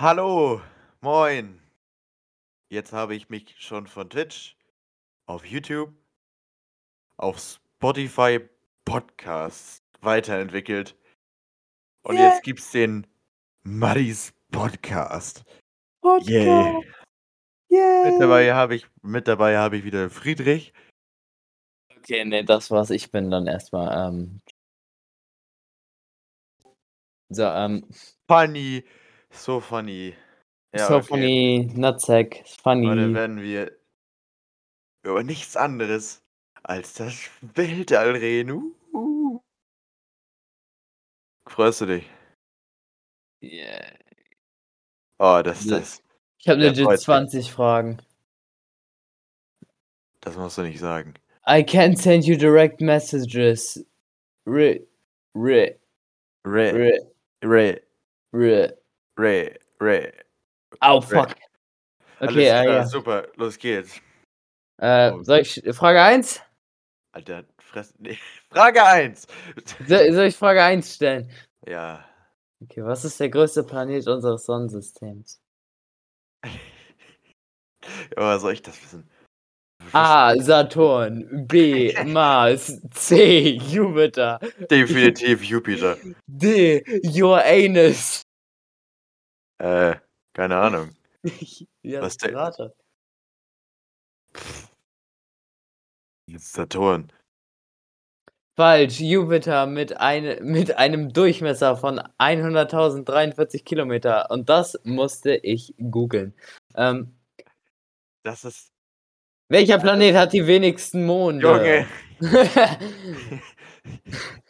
Hallo, moin. Jetzt habe ich mich schon von Twitch auf YouTube, auf Spotify Podcasts weiterentwickelt. Und Yeah. jetzt gibt's den Maddis Podcast. Podcast. Yay. Mit Yay. dabei habe ich, mit dabei habe ich wieder Friedrich. Okay, nee, das war's. Ich bin dann erstmal. Ähm... So, ähm, Funny, so funny. Ja, so okay. funny, nutsack, Heute funny. werden wir über nichts anderes als das Weltall reden. Uh. Freust du dich? Yeah. Oh, das, Ja. das, Ich habe legit freut mich. 20 Fragen. das musst du nicht sagen. I can't send you direct messages. Re, re, Re, re, re, re. Re. Au, Re. fuck. Alles Okay, äh, klar, ja. super, los geht's. Äh, Oh. soll ich Frage 1? Alter, fress. Nee. Frage 1. Soll, soll ich Frage 1 stellen? Ja. Okay, was ist der größte Planet unseres Sonnensystems? Aber soll ich das wissen? A. Saturn. B. Mars. C. Jupiter. Definitiv Jupiter. D. Your anus. Äh, keine Ahnung. ja, Was denn? Rate. Saturn. Falsch. Jupiter mit, eine, mit einem Durchmesser von 100.043 Kilometer. Und das musste ich googeln. Ähm, Das ist. welcher Planet hat die wenigsten Monde? Junge.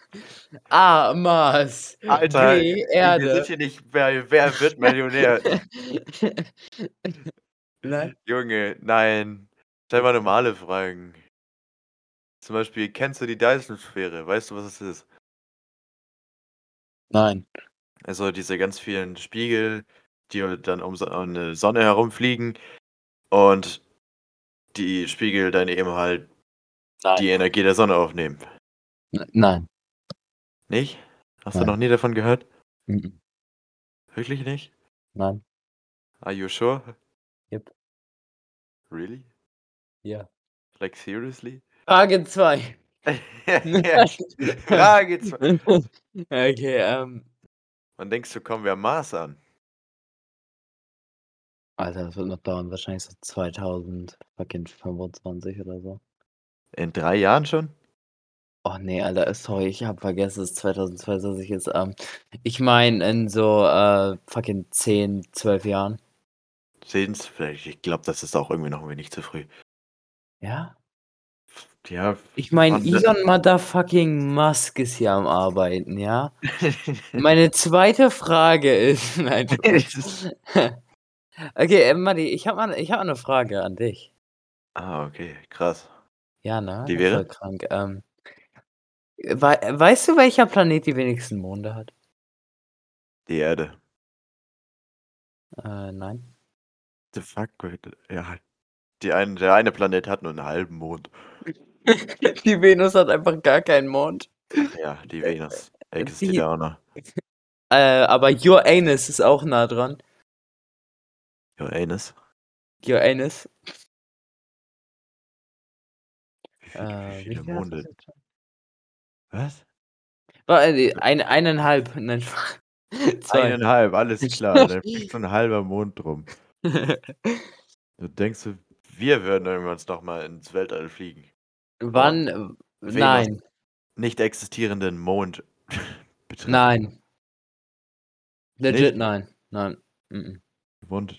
A. Mars. Alter, B. Wir Erde. sind hier nicht bei Wer wird Millionär? Nein. Junge, nein. Stell mal normale Fragen. Zum Beispiel, kennst du die Dyson-Sphäre? Weißt du, was es ist? Nein. Also diese ganz vielen Spiegel, die dann um eine Sonne herumfliegen und die Spiegel dann eben halt Nein. die Energie der Sonne aufnehmen. Nein. Nicht? Hast du Nein. noch nie davon gehört? Mhm. Wirklich nicht? Nein. Are you sure? Yep. Really? Ja. Like seriously? Frage 2. Frage 2. Okay, ähm. Wann denkst du, kommen wir am Mars an? Alter, das wird noch dauern. Wahrscheinlich so 2025 oder so. In drei Jahren schon? Oh nee, Alter, sorry, ich hab vergessen, dass es 2022 ist. Ähm, ich meine in so äh, fucking 10, 12 Jahren. Sehen's vielleicht. Ich glaube, das ist auch irgendwie noch ein wenig zu früh. Ja? Ja. Ich meine, Und- Elon Motherfucking Musk ist hier am Arbeiten, ja? Meine zweite Frage ist. Nein, Spaß. okay, äh, Matti, ich habe mal, ich hab mal eine Frage an dich. ah, okay, krass. Ja, ne? Die Voll wäre? krank. Ähm, weißt du, welcher Planet die wenigsten Monde hat? Die Erde. Äh, nein. The fuck? Ja. Die ein, der eine Planet hat nur einen halben Mond. die Venus hat einfach gar keinen Mond. Ja, die Venus die- existiert ja auch noch. Äh, aber Uranus ist auch nah dran. Uranus. Uranus. Wie, viel, Äh, wie viele Monde? Was? War, äh, ein, eineinhalb. Nein. Zwei. Eineinhalb, alles klar. Da fliegt so ein halber Mond drum. Du denkst, du, wir würden irgendwann noch mal ins Weltall fliegen. Wann? äh, Venus. Nein. Nicht existierenden Mond. betrifft. Nein. Legit Nicht? nein. Nein. Mhm.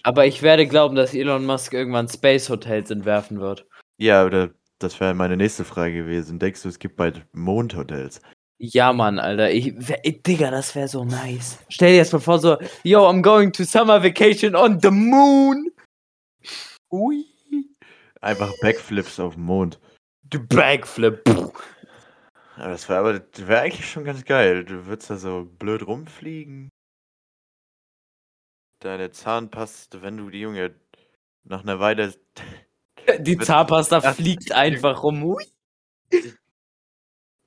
Aber ich werde glauben, dass Elon Musk irgendwann Space Hotels entwerfen wird. Ja, oder das wäre meine nächste Frage gewesen. Denkst du, es gibt bald Mondhotels? Ja, Mann, Alter. Ich, wär, ey, Digga, das wäre so nice. Stell dir jetzt mal vor, so, yo, I'm going to summer vacation on the moon. Ui. Einfach Backflips auf dem Mond. Du Backflip. Aber das wäre aber das wäre eigentlich schon ganz geil. Du würdest da so blöd rumfliegen. Deine Zahnpaste, wenn du die Junge nach einer Weile. Die Zahnpasta fliegt einfach rum. Hui.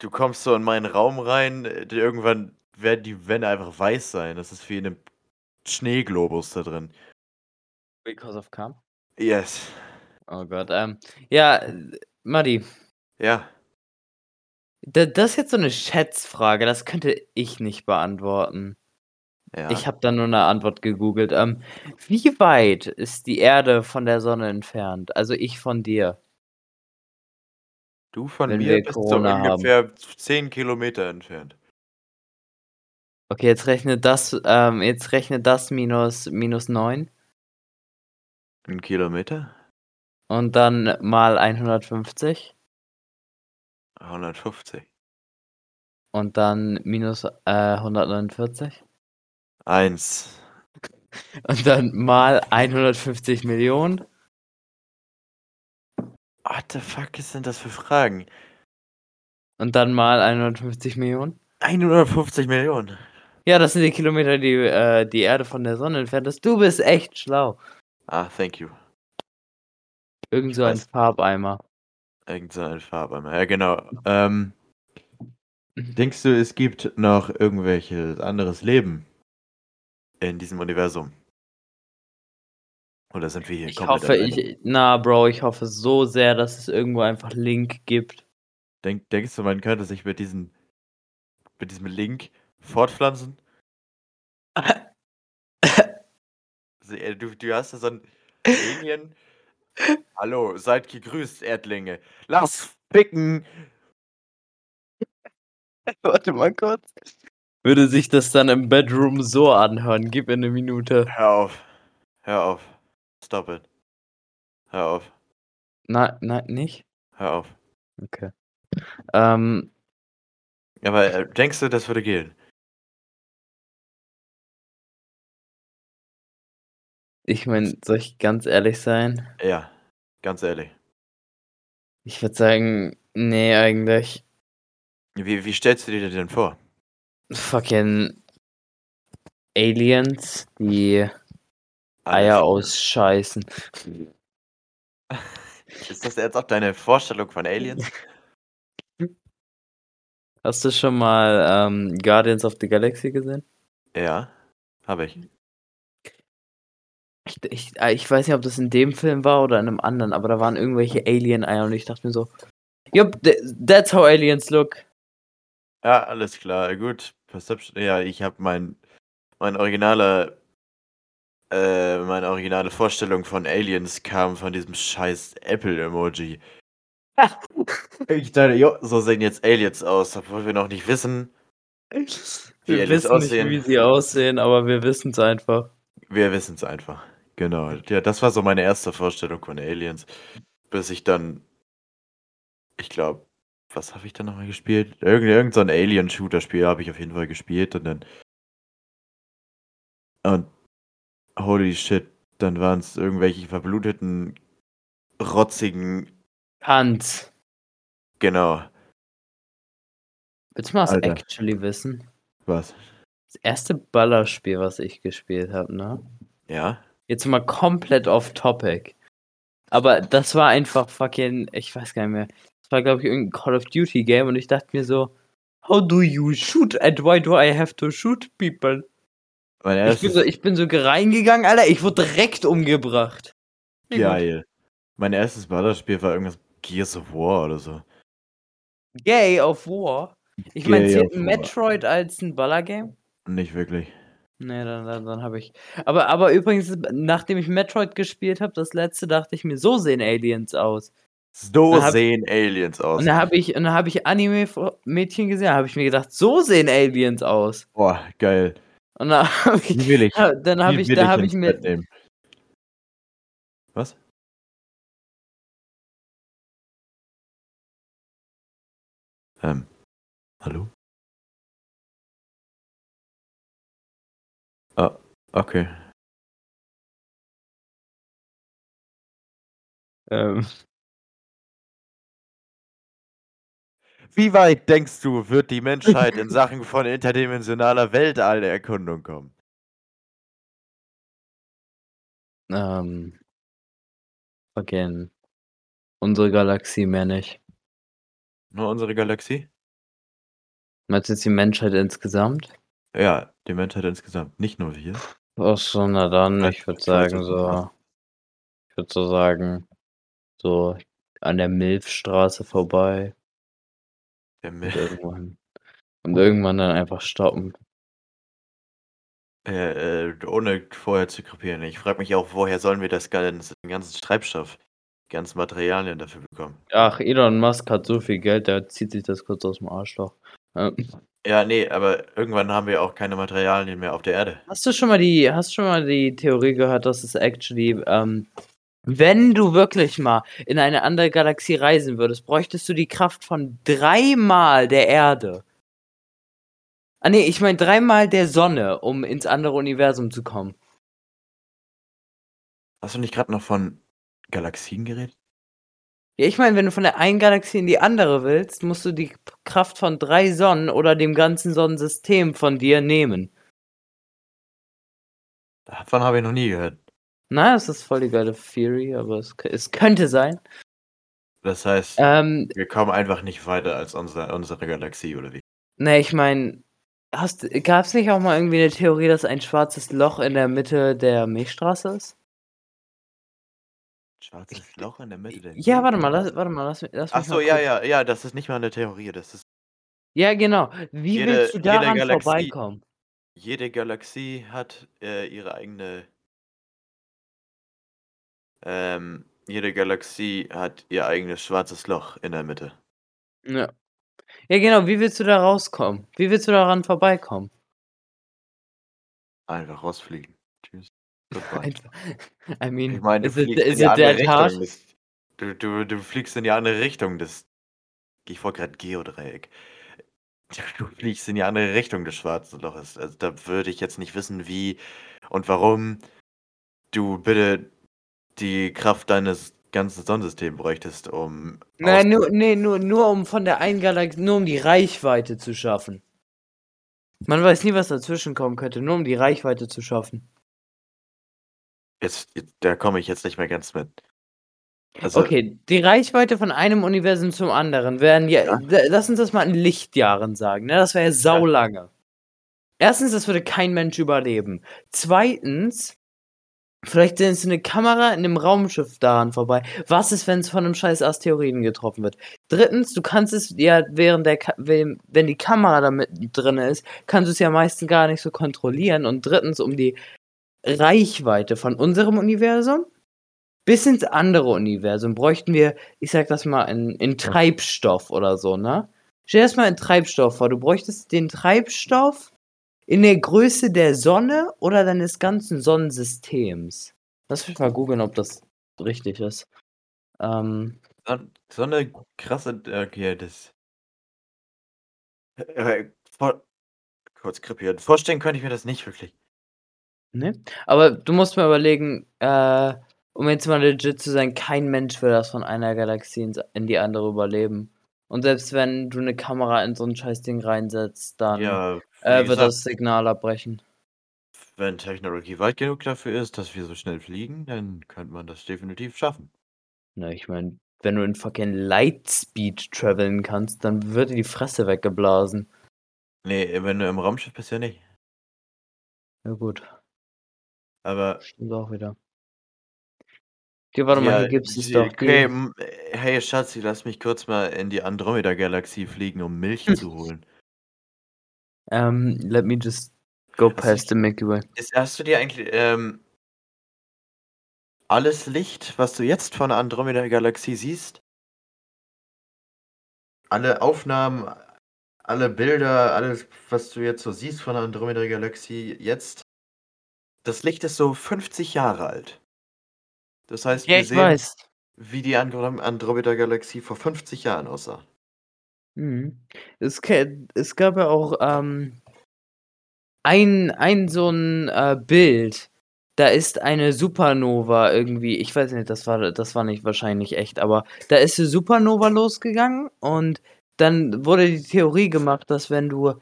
Du kommst so in meinen Raum rein, äh, irgendwann werden die Wände einfach weiß sein. Das ist wie in einem Schneeglobus da drin. Because of Cum? Yes. Oh Gott, ähm, ja, Muddy. Ja. Da das ist jetzt so 'ne Schätzfrage, das könnte ich nicht beantworten. Ja. Ich habe da nur 'ne Antwort gegoogelt. Ähm, wie weit ist die Erde von der Sonne entfernt? Also, ich von dir? Du von Wenn mir wir bist so Corona haben. ungefähr z 10 Kilometer entfernt. Okay, jetzt rechne das ähm, jetzt rechne das minus minus 9. 'N Kilometer? Und dann mal 150. 150. Und dann minus, äh, 149. 1. Und dann mal 150.000.000. What the fuck ist denn das für Fragen? Und dann mal 150.000.000. 150.000.000. Ja, das sind die Kilometer, die, äh, die Erde von der Sonne entfernt ist. Du bist echt schlau. Ah, thank you. Irgend Ich so ein. Farbeimer. Irgend so ein Farbeimer. Ja, genau. Ähm, Mhm. denkst du, es gibt noch irgendwelches anderes Leben in diesem Universum? Oder sind wir hier Ich komplett hoffe, ich na, Bro, ich hoffe so sehr, dass es irgendwo einfach Link gibt. Denk denkst du, man könnte sich mit diesem mit diesem Link fortpflanzen? Äh, du du hast da so 'n Alien „Hallo, seid gegrüßt, Erdlinge. Lass ficken!“ Warte mal kurz. Würde sich das dann im Bedroom so anhören? Gib mir 'ne Minute. Hör auf. Hör auf. Stop it. Hör auf. Na nein, nicht? Hör auf. Okay. Ähm Aber, äh, denkst du, das würde gehen? Ich meine, soll ich ganz ehrlich sein? Ja, ganz ehrlich. Ich würde sagen, ne, eigentlich. Wie wie stellst du dir das denn vor? Fucking Aliens, die Eier ausscheißen. Ist das jetzt auch deine Vorstellung von Aliens? Hast du schon mal, ähm, Guardians of the Galaxy gesehen? Ja, habe ich. Ich ich äh, ich weiß nicht, ob das in dem Film war oder in 'nem anderen, aber da waren irgendwelche Alien-Eier und ich dachte mir so: „Yup, th that's how aliens look.“ Ja, alles klar, gut. Perception ja, ich habe mein mein originaler äh, meine originale Vorstellung von Aliens kam von diesem scheiß Apple-Emoji. Ich dachte: „Jo, so sehen jetzt Aliens aus“, obwohl wir noch nicht wissen wie Wir wissen nicht, aussehen. wie sie aussehen, aber wir wissen's einfach. Wir wissen's einfach. Genau. Ja, das war so meine erste Vorstellung von Aliens, bis ich dann ich glaube was habe ich da noch mal gespielt? Irgend irgend so 'n Alien-Shooter-Spiel habe ich auf jeden Fall gespielt und dann und holy shit, dann waren's irgendwelche verbluteten, rotzigen Hans. Genau. Willst du mal was Alter. actually wissen? Was? Das erste Ballerspiel, was ich gespielt habe, ne? Ja? Jetzt mal komplett off topic. Aber das war einfach fucking ich weiß gar nicht mehr. War, glaube ich, irgend 'n Call of Duty Game und ich dachte mir so: „How do you shoot and why do I have to shoot people?“ Mein Ich bin so erstes ich bin so ge reingegangen, Alter, ich wurde direkt umgebracht. Geil. Mein erstes Ballerspiel war irgendwas Gears of War oder so. Gay of War? Ich meine, zählt. Metroid als 'n Ballergame? Nicht wirklich. Ne, dann dann dann habe ich aber aber übrigens, nachdem ich Metroid gespielt habe, das letzte, dachte ich mir: „So sehen Aliens aus.“ So habe sehen Aliens und aus. habe ich und dann habe ich Anime-Fr Mädchen gesehen, da habe ich mir gedacht: „So sehen Aliens aus.“ Boah, geil. Und dann habe ich Die will ich. dann habe ich da ich habe ich mir. Was? Ähm, hallo? Ah, okay. Ähm. Wie weit denkst du, wird die Menschheit in Sachen von interdimensionaler Weltallerkundung kommen? Ähm. Fucking unsere Galaxie, mehr nicht. Nur unsere Galaxie? Meinst du jetzt die Menschheit insgesamt? Ja, die Menschheit insgesamt, nicht nur wir. Ach so, na dann, ich würde sagen so ich würde so sagen, so an der Milchstraße vorbei. Der Und irgendwann und irgendwann dann einfach stoppen. Äh, äh, ohne vorher zu krepieren. Ich frage mich auch, woher sollen wir das den ganzen Treibstoff, die ganzen Materialien dafür bekommen? Ach, Elon Musk hat so viel Geld, der zieht sich das kurz aus'm Arschloch. Ähm. Ja, ne, aber irgendwann haben wir auch keine Materialien mehr auf der Erde. Hast du schon mal die hast schon mal die Theorie gehört, dass es actually, ähm wenn du wirklich mal in eine andere Galaxie reisen würdest, bräuchtest du die Kraft von dreimal der Erde. Ah, ne, ich meine dreimal der Sonne, um ins andere Universum zu kommen. Hast du nicht grad noch von Galaxien geredet? Ja, ich meine, wenn du von der einen Galaxie in die andere willst, musst du die Kraft von 3 Sonnen oder dem ganzen Sonnensystem von dir nehmen. Davon habe ich noch nie gehört. Na, das ist voll die geile Theory, aber es es könnte sein. Das heißt, Ähm wir kommen einfach nicht weiter als unser unsere Galaxie oder wie? Ne, ich meine, hast gab's nicht auch mal irgendwie 'ne Theorie, dass ein schwarzes Loch in der Mitte der Milchstraße ist? Schwarzes Loch in der Mitte der Ja, warte mal, Milchstraße? lass warte mal, lass lass Ach mich so, ja, ja, ja, das ist nicht mal 'ne Theorie, das ist Ja, genau. Wie Jede willst du daran Galaxie vorbeikommen? jede Galaxie hat, äh, ihre eigene ähm, jede Galaxie hat ihr eigenes schwarzes Loch in der Mitte. Ja. Ja, genau, wie willst du da rauskommen? Wie willst du daran vorbeikommen? Einfach rausfliegen. Tschüss. Einfach I Ich mean, meine, du is it is it that hard? Du du du fliegst in die andere Richtung. Das ich wollte grad Geodreieck. Du fliegst in die andere Richtung des schwarzen Loches. Also, da würde ich jetzt nicht wissen, wie und warum du bitte die Kraft deines ganzen Sonnensystems bräuchtest, um Nein, nur ne, nur nur um von der einen Galax nur um die Reichweite zu schaffen. Man weiß nie, was dazwischen kommen könnte, nur um die Reichweite zu schaffen. Jetzt da komme ich jetzt nicht mehr ganz mit. Also Okay, die Reichweite von einem Universum zum anderen wären ja Ja. lass uns das mal in Lichtjahren sagen, ne? Das wäre ja Ja. saulange. 1. das würde kein Mensch überleben. 2. vielleicht sendest du 'ne Kamera in 'nem Raumschiff daran vorbei. Was ist, wenn's von 'nem scheiß Asteroiden getroffen wird? 3. du kannst es ja während der Ka wenn wenn die Kamera da mitten drinne ist, kannst du's ja meistens gar nicht so kontrollieren. Und 3. um die Reichweite von unserem Universum bis ins andere Universum bräuchten wir, ich sage das mal, in in Treibstoff oder so, ne? Stell dir das mal in Treibstoff vor. Du bräuchtest den Treibstoff in der Größe der Sonne oder deines ganzen Sonnensystems. Lass mich mal googeln, ob das richtig ist. Ähm so 'ne krasse okay, das äh, vor kurz krepieren. Vorstellen könnte ich mir das nicht wirklich. Ne? Aber du musst mal überlegen, äh, um jetzt mal legit zu sein, kein Mensch will das von einer Galaxie in die andere überleben. Und selbst wenn du 'ne Kamera in so 'n Scheißding reinsetzt, dann, Ja, äh, wird gesagt das Signal abbrechen. wenn Technologie weit genug dafür ist, dass wir so schnell fliegen, dann könnte man das definitiv schaffen. Na, ich meine, wenn du in fucking Lightspeed traveln kannst, dann wird dir die Fresse weggeblasen. Ne, wenn du im Raumschiff bist, ja nicht. Ja gut. Aber Stimmt auch wieder. Okay, warte mal, Ja, hier gibt's es die doch, okay, die hm, hey Schatzi, lass mich kurz mal in die Andromeda-Galaxie fliegen, um Milch zu holen. Ähm, let me just go Hast du past the Milky Way. ist hast du dir eigentlich, ähm alles Licht, was du jetzt von der Andromeda-Galaxie siehst alle Aufnahmen, alle Bilder, alles, was du jetzt so siehst von der Andromeda-Galaxie jetzt das Licht ist so 50 Jahre alt. Das heißt, Ja, wir sehen, weiß. wie die Androm Andromeda-Galaxie vor 50 Jahren aussah. Mhm. Es es gab ja auch, ähm ein ein so 'n, äh, Bild. Da ist eine Supernova irgendwie ich weiß nicht, das war das war nicht wahrscheinlich echt, aber da ist 'ne Supernova losgegangen und dann wurde die Theorie gemacht, dass wenn du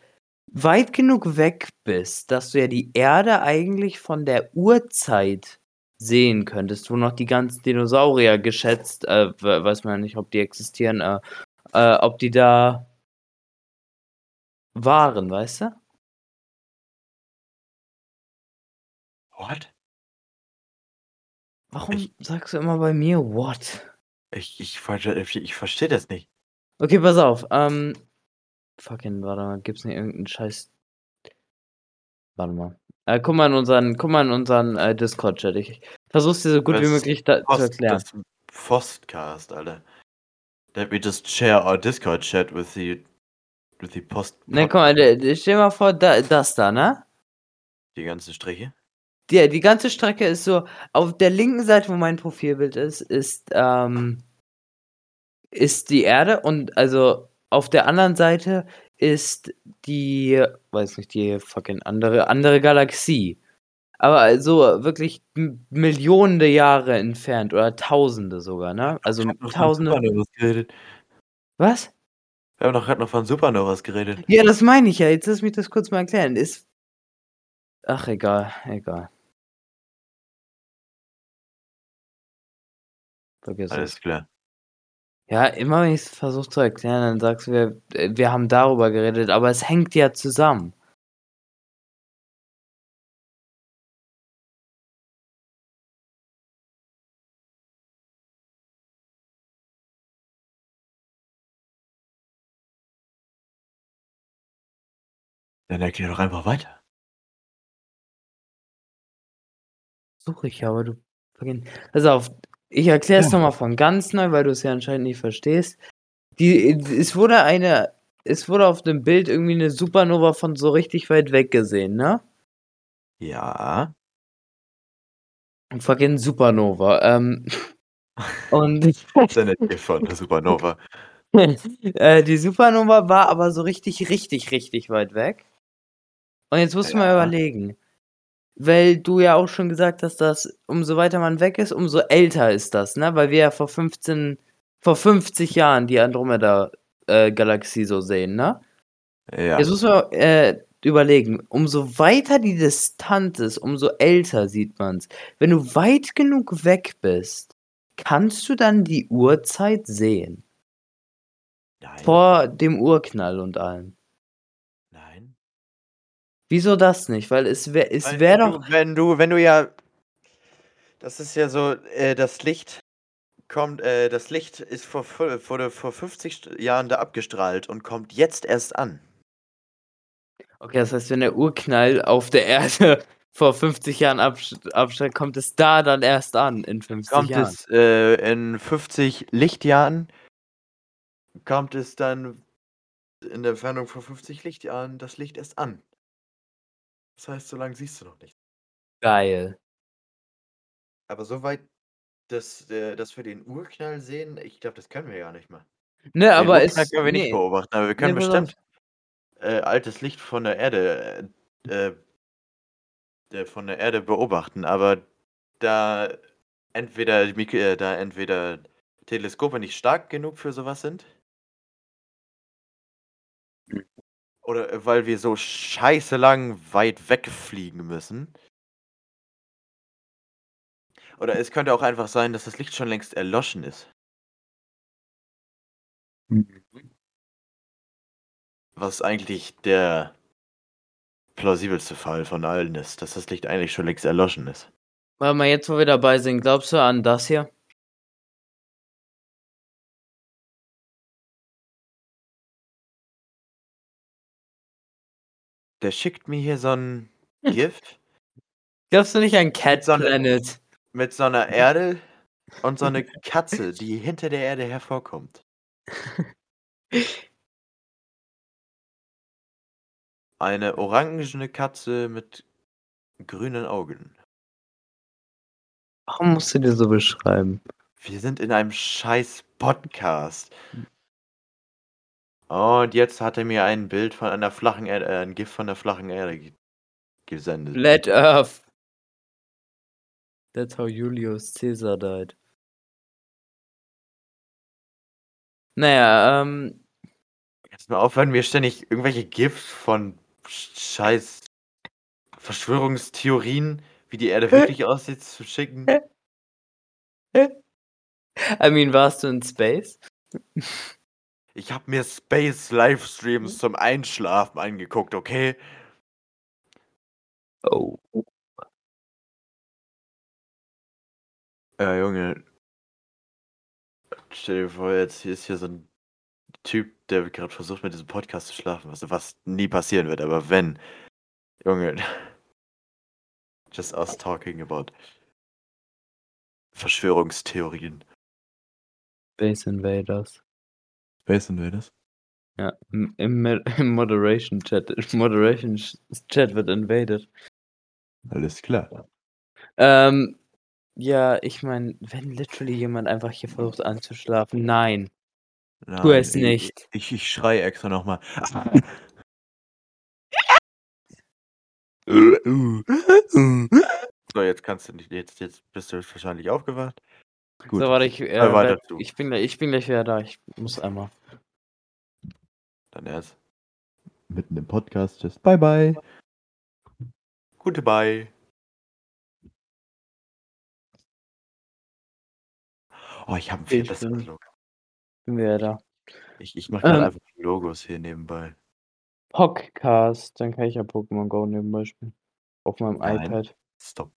weit genug weg bist, dass du ja die Erde eigentlich von der Urzeit sehen könntest, wo noch die ganzen Dinosaurier geschätzt äh, weiß man ja nicht, ob die existieren, äh äh, ob die da waren, weißt du? What? Warum Ich sagst du immer bei mir what? Ich ich verste ich verstehe das nicht. Okay, pass auf, ähm, fucking warte mal, gibt's nicht irgend 'n Scheiß warte mal. Äh, guck mal in unseren guck mal in unseren, äh, Discord-Chat. Ich versuche es dir so gut wie Das möglich da zu Post erklären. das Postcast, Alter. Let me just share our Discord chat with the with the Post Ne, guck mal, stell dir mal vor, da das da, ne? Die ganzen Striche? Die die ganze Strecke ist so auf der linken Seite, wo mein Profilbild ist, ist, ähm ist die Erde und also auf der anderen Seite ist die weiß nicht, die fucking andere andere Galaxie. Aber also wirklich M Millionende Jahre entfernt oder Tausende sogar, ne? Also Tausende. Was? Wir haben doch grad noch von Supernovas geredet. Ja, das meine ich ja. Jetzt lass mich das kurz mal erklären. Ist ach egal, egal. Vergiss Alles es. klar. Ja, immer wenn ich's versuche zu erklären, dann sagst du wieder, äh, wir haben darüber geredet, aber es hängt ja zusammen. Dann erklär doch einfach weiter. Suche ich ja, aber du fucking pass auf, ich erkläre es Ja. noch mal von ganz neu, weil du's ja anscheinend nicht verstehst. Die es wurde eine es wurde auf dem Bild irgendwie 'ne Supernova von so richtig weit weg gesehen, ne? Ja. Fucking Supernova, ähm, und Das ist ja hier von der Supernova. äh, die Supernova war aber so richtig, richtig, richtig weit weg. Und jetzt musst du mal Ja. überlegen, weil du ja auch schon gesagt hast, dass umso weiter man weg ist, umso älter ist das, ne? Weil wir ja vor 15 vor 50 Jahren die Andromeda, äh, so sehen, ne? Ja. Jetzt muss man, äh, überlegen, umso weiter die Distanz ist, umso älter sieht man's. Wenn du weit genug weg bist, kannst du dann die Uhrzeit sehen? Nein. Vor dem Urknall und allem. Wieso das nicht? Weil es wär es wäre wenn doch du wenn du wenn du ja das ist ja so, äh, das Licht kommt äh, das Licht ist vor wurde vor 50 St Jahren da abgestrahlt und kommt jetzt erst an. Okay, das heißt, wenn der Urknall auf der Erde vor 50 Jahren abstrahlt, kommt es da dann erst an in 50 Kommt Jahren? es, äh, in 50 Lichtjahren kommt es dann in der Entfernung von 50 Lichtjahren das Licht erst an. Das heißt, so lang siehst du noch nichts. Geil. Aber so weit, dass äh, dass wir den Urknall sehen, ich glaube, das können wir gar nicht mal. Ne, Den aber Urknall es können wir nicht ne. beobachten, aber wir Ne, können auf. bestimmt, äh, altes Licht von der Erde, äh, äh von der Erde beobachten, aber da entweder äh, da entweder Teleskope nicht stark genug für so was sind oder, äh, weil wir so scheiße lang weit wegfliegen müssen. Oder es könnte auch einfach sein, dass das Licht schon längst erloschen ist. Mhm. Was eigentlich der plausibelste Fall von allen ist, dass das Licht eigentlich schon längst erloschen ist. Warte mal, jetzt, wo wir dabei sind, glaubst du an das hier? Der schickt mir hier so 'n GIF Glaubst du nicht an Cat mit so 'ne Planet? mit so 'ner Erde und so 'ne Katze, die hinter der Erde hervorkommt. Eine orangene Katze mit grünen Augen. Warum musst du dir so beschreiben? Wir sind in einem scheiß Podcast. Und jetzt hat er mir ein Bild von einer flachen Erde äh, 'n GIF von der flachen Erde ge gesendet. Flat Earth. That's how Julius Caesar died. Na ja, ähm du mal aufhören, mir ständig irgendwelche GIFs von sch scheiß Verschwörungstheorien, wie die Erde wirklich aussieht, zu schicken? I mean, warst du in Space? Ich habe mir Space-Livestreams zum Einschlafen angeguckt, okay? Oh. Ja, Junge. Stell dir vor, jetzt hier ist hier so ein Typ, der gerade versucht, mit diesem Podcast zu schlafen, was, was nie passieren wird, aber wenn. Junge. Just us talking about Verschwörungstheorien. Space Invaders. Space Invaders? Ja, im, im, Moderation Chat. Moderation Chat wird invaded. Alles klar. Ähm, ja, ich meine, wenn literally jemand einfach hier versucht anzuschlafen, nein. Nein, Tu es ich- nicht. Ich, ich schrei extra nochmal. So, jetzt kannst du nicht. Jetzt, jetzt bist du wahrscheinlich aufgewacht. Gut. So, warte, ich, äh, ich, bin gleich, ich bin gleich wieder da. Ich muss einmal. Dann erst. Mitten im Podcast. Tschüss. Bye, bye. Gute Bye. Oh, ich habe ein viel Ich besseres bin- Logo. Bin wieder da. Ich, ich mache gerade Ähm. einfach Logos hier nebenbei. Podcast, dann kann ich ja Pokémon Go nebenbei spielen. Auf meinem Nein. iPad. Stop.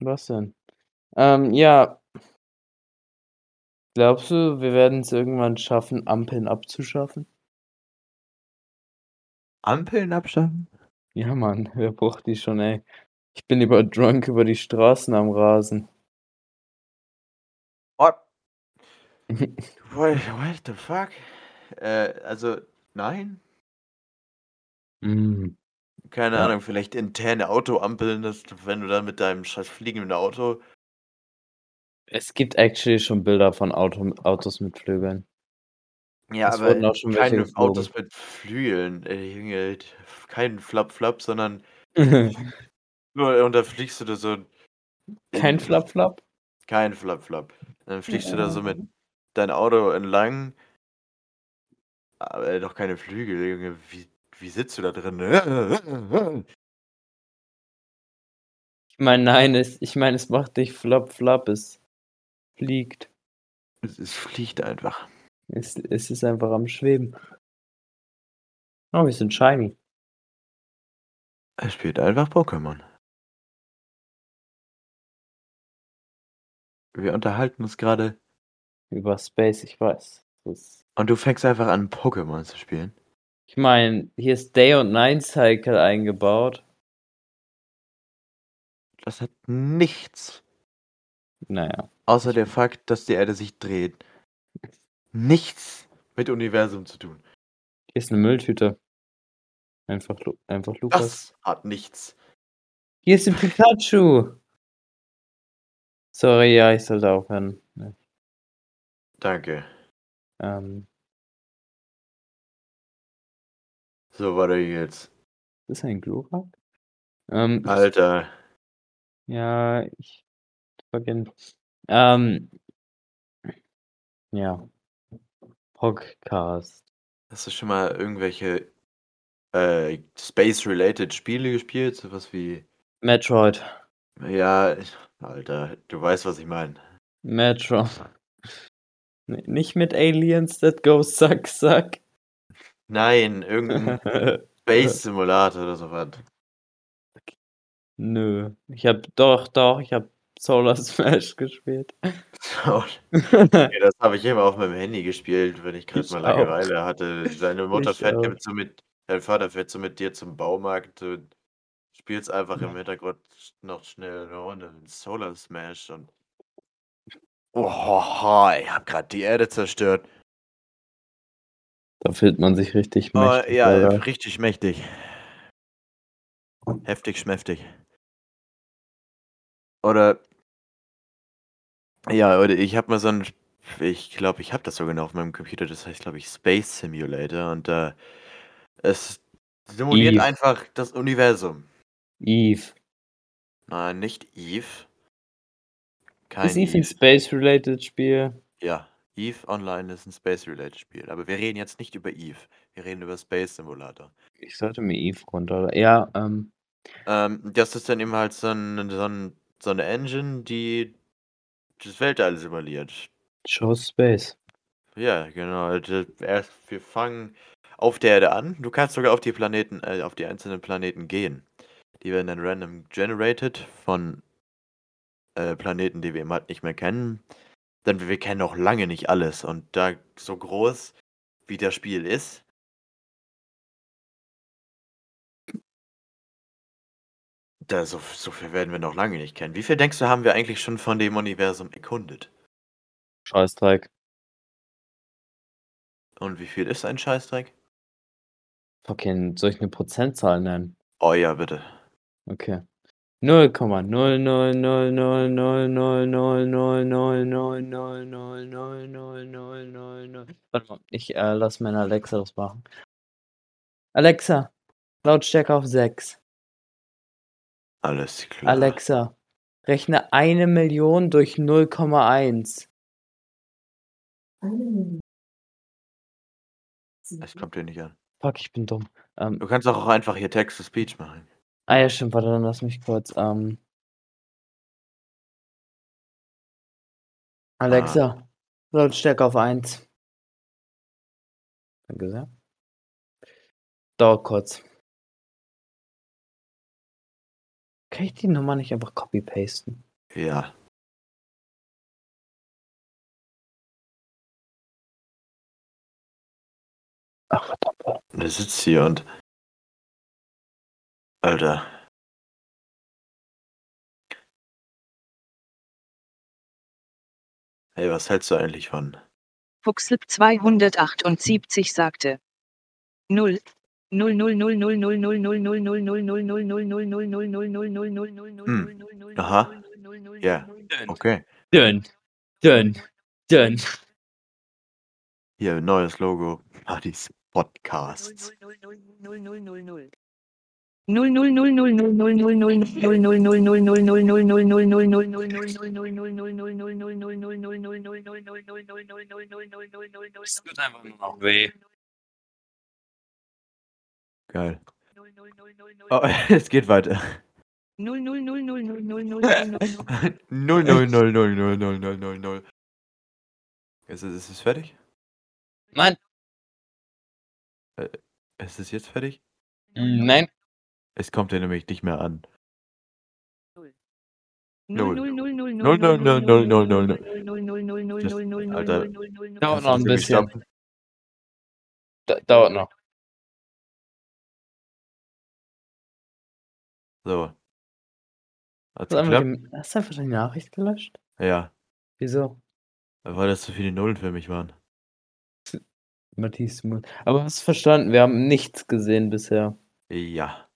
Was denn? Ähm, ja. Glaubst du, wir werden es irgendwann schaffen, Ampeln abzuschaffen? Ampeln abschaffen? Ja, Mann, wer braucht die schon, ey? Ich bin über drunk über die Straßen am Rasen. What? What, what the fuck? Äh, also, nein? mm. Keine Ja. Ahnung, vielleicht interne Autoampeln, dass du, wenn du dann mit deinem scheiß fliegenden Auto. Es gibt actually schon Bilder von Auto, Autos mit Flügeln. Ja, Es wurden auch schon welche keine geflogen. Autos mit Flügeln, ey, Junge, kein Flap-Flap, sondern nur, und da fliegst du da so. Kein in- Flap-Flap? Kein Flap-Flap. Dann fliegst du da so mit dein Auto entlang. Aber doch keine Flügel, Junge. Wie, wie sitzt du da drin? Ich meine, nein, es, ich meine, es macht nicht Flap-Flap, es fliegt. Es, es fliegt einfach. Es, es ist einfach am Schweben. Oh, wir sind shiny. Er spielt einfach Pokémon. Wir unterhalten uns gerade Über Space, ich weiß. Das, und du fängst einfach an, Pokémon zu spielen. Ich meine, hier ist Day- und Night-Cycle eingebaut. Das hat nichts Naja. außer der Fakt, dass die Erde sich dreht. Nichts mit Universum zu tun. Hier ist eine Mülltüte. Einfach, einfach Lukas. Das hat nichts. Hier ist ein Pikachu. Sorry, ja, ich sollte aufhören. Danke. Ähm, So, warte jetzt. ist das ein Glurak? Ähm, Alter. ja, ich vergesse. Ähm, ja. Podcast. Hast du schon mal irgendwelche äh, Space-related Spiele gespielt? Sowas wie. Metroid. Ja, ich- Alter, du weißt, was ich meine. Metro. Nee, nicht mit Aliens that go suck suck. Nein, irgendein Space-Simulator oder sowas. Nö. Ich hab doch, doch, ich hab Solar Smash gespielt. Ja, das habe ich immer auf meinem Handy gespielt, wenn ich gerade mal. Langeweile hatte. Seine Mutter Ich fährt auch. so mit, dein Vater fährt so mit dir zum Baumarkt und spielst einfach im Hintergrund noch schnell eine Runde Solar Smash und. Oh, ich hab gerade die Erde zerstört. Da fühlt man sich richtig Oh, mächtig. ja, Alter. richtig mächtig. Heftig schmäftig. Oder. Ja, oder ich habe mal so ein. Ich glaube, ich habe das sogar noch auf meinem Computer. Das heißt, glaube ich, Space Simulator. Und äh, es simuliert Eve. einfach das Universum. Eve. Nein, nicht Eve. Kein Ist Eve ein Space-related Spiel? Ja, Eve Online ist ein Space-related Spiel. Aber wir reden jetzt nicht über Eve. Wir reden über Space Simulator. Ich sollte mir Eve runter. Ja, ähm, Ähm, das ist dann eben halt so, ein, so, ein, so eine Engine, die das Weltall simuliert. Show Space. Ja, genau. d- Erst, wir fangen auf der Erde an. Du kannst sogar auf die Planeten, äh, auf die einzelnen Planeten gehen. Die werden dann random generated von äh, Planeten, die wir eben halt nicht mehr kennen. Denn wir kennen noch lange nicht alles. Und da so groß wie das Spiel ist, da so, so viel werden wir noch lange nicht kennen. Wie viel denkst du, haben wir eigentlich schon von dem Universum erkundet? Scheißdreck. Und wie viel ist ein Scheißdreck? Fucking, soll ich eine Prozentzahl nennen? Oh ja, bitte. Okay. 0,000000000000000000000000000000000000000000000000000000000000000000000000000000000000000000000000000000000000000000000000000000000000000000000000000000000000000000000000000000000000000000000000000000000000000000000000000000000000000000000000000000000000000000000000000000000000000000000000000000000000000000000000000000000000000000000000000000000000000000000000000000000ɔ Alles klar. Alexa, rechne eine Million durch 0,1. Alles klar. Alexa, rechne eine Million durch 0,1. Es kommt dir nicht an. Fuck, ich bin dumm. Ähm, Du kannst doch auch einfach hier Text-to-Speech machen. Ah ja, stimmt, warte, dann lass mich kurz. Ähm, Ah. Alexa, Lautstärke auf 1. Danke sehr. Dauert kurz. Kann ich die Nummer nicht einfach copy-pasten? Ja. Ach, verdammt. Der sitzt hier und. Alter. Hey, was hältst du eigentlich von? Fuchslip 278 sagte. 0. 0 0 0 0 0 0 0 0 0 0 0 0 0 0 0 0 0 0 0 0 0 0 Hm. Aha. Ja. Okay. Dünn. Dünn. Dünn. Hier, neues Logo. Partys Podcasts. 0 Es tut einfach nur noch weh. Geil. Oh, es geht weiter. 0 0 0 0 0 0 0 0 0, 0, 0, 0, 0, 0, 0, 0, 0. Ist es, ist es fertig? Nein. Ist es jetzt fertig? Nein. Es kommt ja nämlich nicht mehr an. 0 0 0 0 0, 0, 0, 0, 0, 0, 0. Alter. Dauert Kannst noch du ein das bisschen. stoppen? Da, dauert noch. So. Hat's Hast du, einfach geklappt? die, hast du einfach die Nachricht gelöscht? Ja. Wieso? Weil das zu viele Nullen für mich waren. Matthias Mund. Aber hast verstanden, wir haben nichts gesehen bisher. Ja.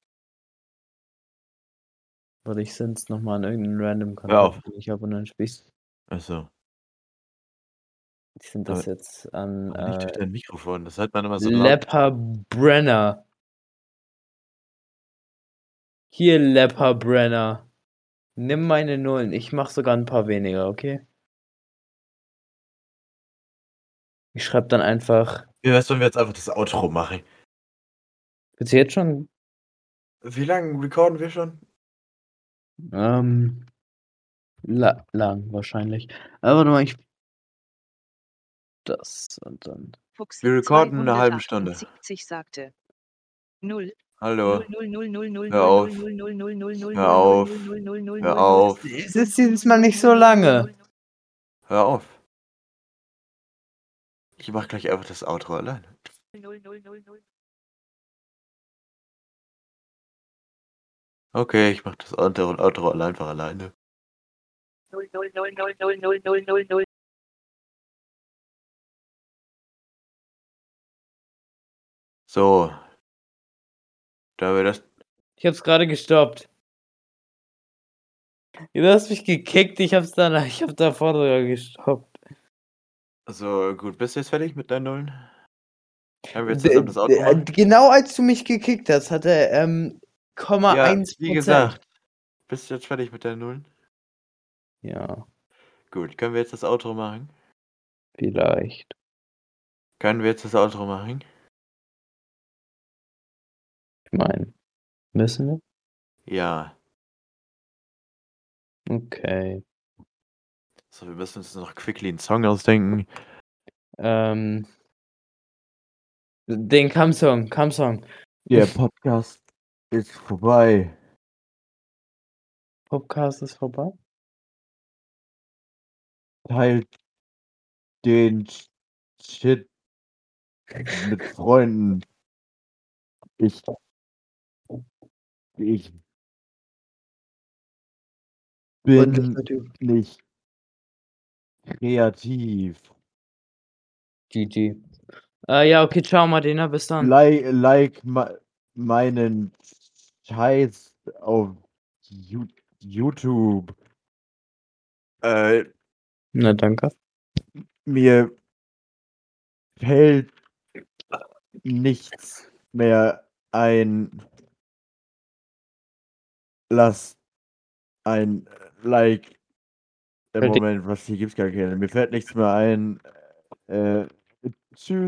Weil ich sonst nochmal an irgendeinen random Hör auf. Kontakt, den ich habe und dann spielst Achso. Ich sind das Aber- jetzt an nicht durch äh, dein Mikrofon. Das hört man immer so laut. Lepper Brenner. Hier, Lepper Brenner. Nimm meine Nullen. Ich mach sogar ein paar weniger, okay? Ich schreib dann einfach. Wie wär's, wenn wir jetzt einfach das Outro machen? Willst du jetzt schon? Wie lange recorden wir schon? Ähm. La lang wahrscheinlich. Aber warte mal, ich. Das und dann. Wir recorden eine halbe Stunde. 70 sagte. 0 Hallo. 0 0 0 0 Hör auf. 0 0 0 0 0 Hör auf. Hör auf. Es ist dieses Mal nicht so lange. Hör auf. Ich mach gleich einfach das Outro alleine. Okay, ich mach das Outro, Outro alle- einfach alleine. So. Da wir das. Ich hab's gerade gestoppt. Du hast mich gekickt, ich hab's dann, ich hab davor sogar gestoppt. So, gut, bist du jetzt fertig mit deinen Nullen? Können wir jetzt zusammen das Outro machen? Genau als du mich gekickt hast, hat er ähm, Komma Ja, 1 wie gesagt. Bist du jetzt fertig mit deinen Nullen? Ja, Gut, können wir jetzt das Outro machen? vielleicht. Können wir jetzt das Outro machen? Ich meine, müssen wir? Ja. Okay. So, wir müssen uns noch quickly einen Song ausdenken. Ähm, den Come-Song, Come-Song. Der Podcast ist vorbei. Podcast ist vorbei? teilt den Shit mit Freunden. Ich ich bin nicht kreativ. GG. Äh, ja, okay, ciao Martina, bis dann. Like like mei meinen Scheiß auf You YouTube. Äh, Na, danke. mir fällt nichts mehr ein. Lass ein Like Moment, was hier gibt's gar keine. Mir fällt nichts mehr ein. Äh, tschüss.